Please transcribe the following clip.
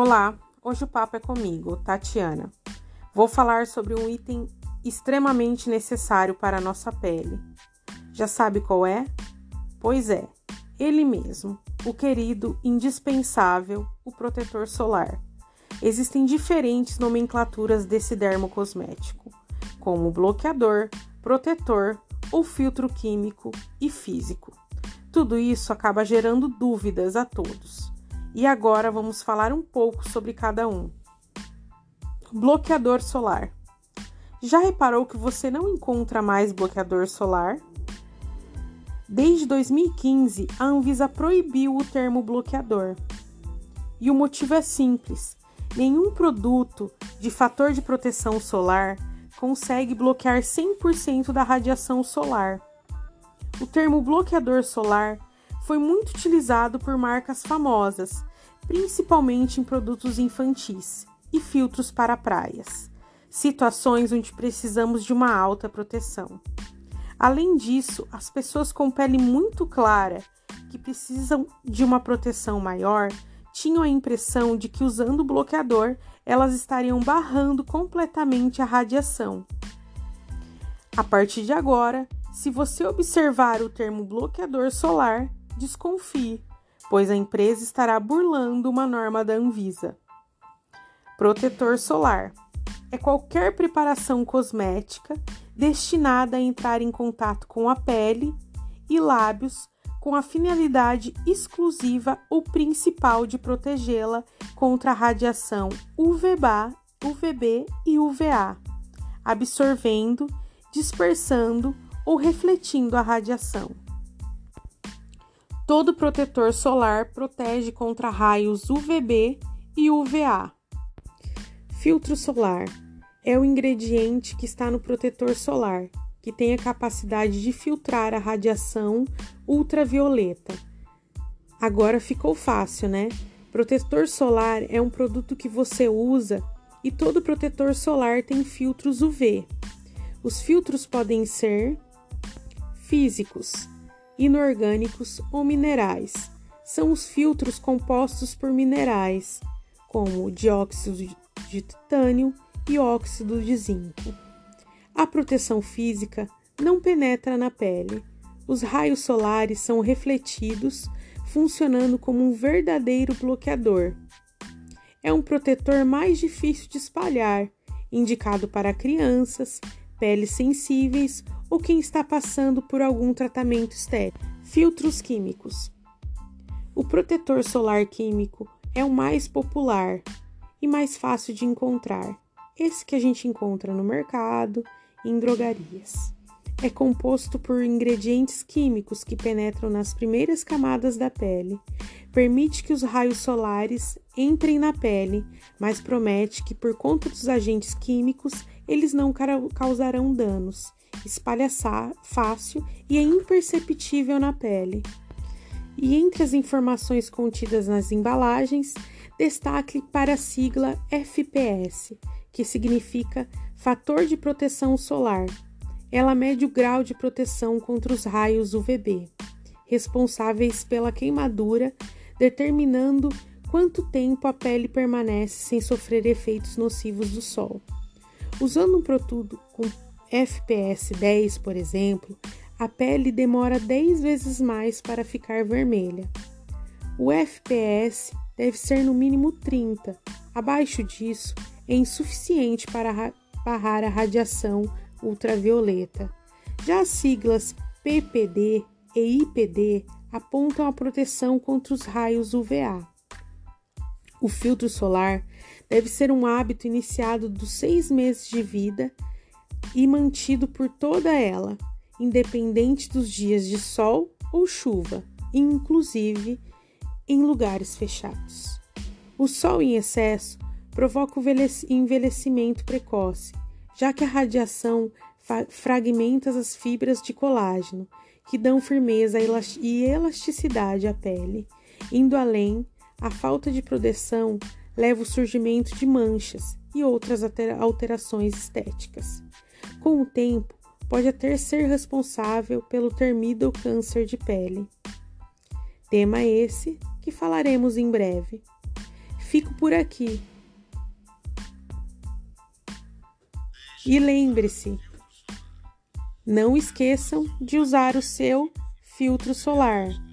Olá, hoje o papo é comigo, Tatiana. Vou falar sobre um item extremamente necessário para a nossa pele. Já sabe qual é? Pois é, ele mesmo, o querido, indispensável, o protetor solar. Existem diferentes nomenclaturas desse dermocosmético, como bloqueador, protetor ou filtro químico e físico. Tudo isso acaba gerando dúvidas a todos. E agora vamos falar um pouco sobre cada um. Bloqueador solar. Já reparou que você não encontra mais bloqueador solar? Desde 2015, a Anvisa proibiu o termo bloqueador. E o motivo é simples: nenhum produto de fator de proteção solar consegue bloquear 100% da radiação solar. O termo bloqueador solar foi muito utilizado por marcas famosas, principalmente em produtos infantis e filtros para praias, situações onde precisamos de uma alta proteção. Além disso, as pessoas com pele muito clara, que precisam de uma proteção maior, tinham a impressão de que usando o bloqueador elas estariam barrando completamente a radiação. A partir de agora, se você observar o termo bloqueador solar, desconfie, pois a empresa estará burlando uma norma da Anvisa. Protetor solar é qualquer preparação cosmética destinada a entrar em contato com a pele e lábios com a finalidade exclusiva ou principal de protegê-la contra a radiação UVB, UVB e UVA, absorvendo, dispersando ou refletindo a radiação. Todo protetor solar protege contra raios UVB e UVA. Filtro solar é o ingrediente que está no protetor solar, que tem a capacidade de filtrar a radiação ultravioleta. Agora ficou fácil, né? Protetor solar é um produto que você usa e todo protetor solar tem filtros UV. Os filtros podem ser físicos, inorgânicos ou minerais. São os filtros compostos por minerais, como dióxido de titânio e óxido de zinco. A proteção física não penetra na pele. Os raios solares são refletidos, funcionando como um verdadeiro bloqueador. É um protetor mais difícil de espalhar, indicado para crianças, peles sensíveis ou quem está passando por algum tratamento estético. Filtros químicos. O protetor solar químico é o mais popular e mais fácil de encontrar. Esse que a gente encontra no mercado em drogarias. É composto por ingredientes químicos que penetram nas primeiras camadas da pele, permite que os raios solares entrem na pele, mas promete que, por conta dos agentes químicos, eles não causarão danos espalha fácil e é imperceptível na pele. E entre as informações contidas nas embalagens, destaque para a sigla FPS, que significa Fator de Proteção Solar. Ela mede o grau de proteção contra os raios UVB, responsáveis pela queimadura, determinando quanto tempo a pele permanece sem sofrer efeitos nocivos do sol. Usando um produto com FPS 10, por exemplo, a pele demora 10 vezes mais para ficar vermelha. O FPS deve ser no mínimo 30. Abaixo disso, é insuficiente para barrar a radiação ultravioleta. Já as siglas PPD e IPD apontam a proteção contra os raios UVA. O filtro solar deve ser um hábito iniciado dos seis meses de vida e mantido por toda ela, independente dos dias de sol ou chuva, inclusive em lugares fechados. O sol em excesso provoca o envelhecimento precoce, já que a radiação fragmenta as fibras de colágeno, que dão firmeza e elasticidade à pele. Indo além, a falta de proteção leva ao surgimento de manchas e outras alterações estéticas com o tempo, pode até ser responsável pelo termido câncer de pele. Tema esse que falaremos em breve. Fico por aqui. E lembre-se, não esqueçam de usar o seu filtro solar.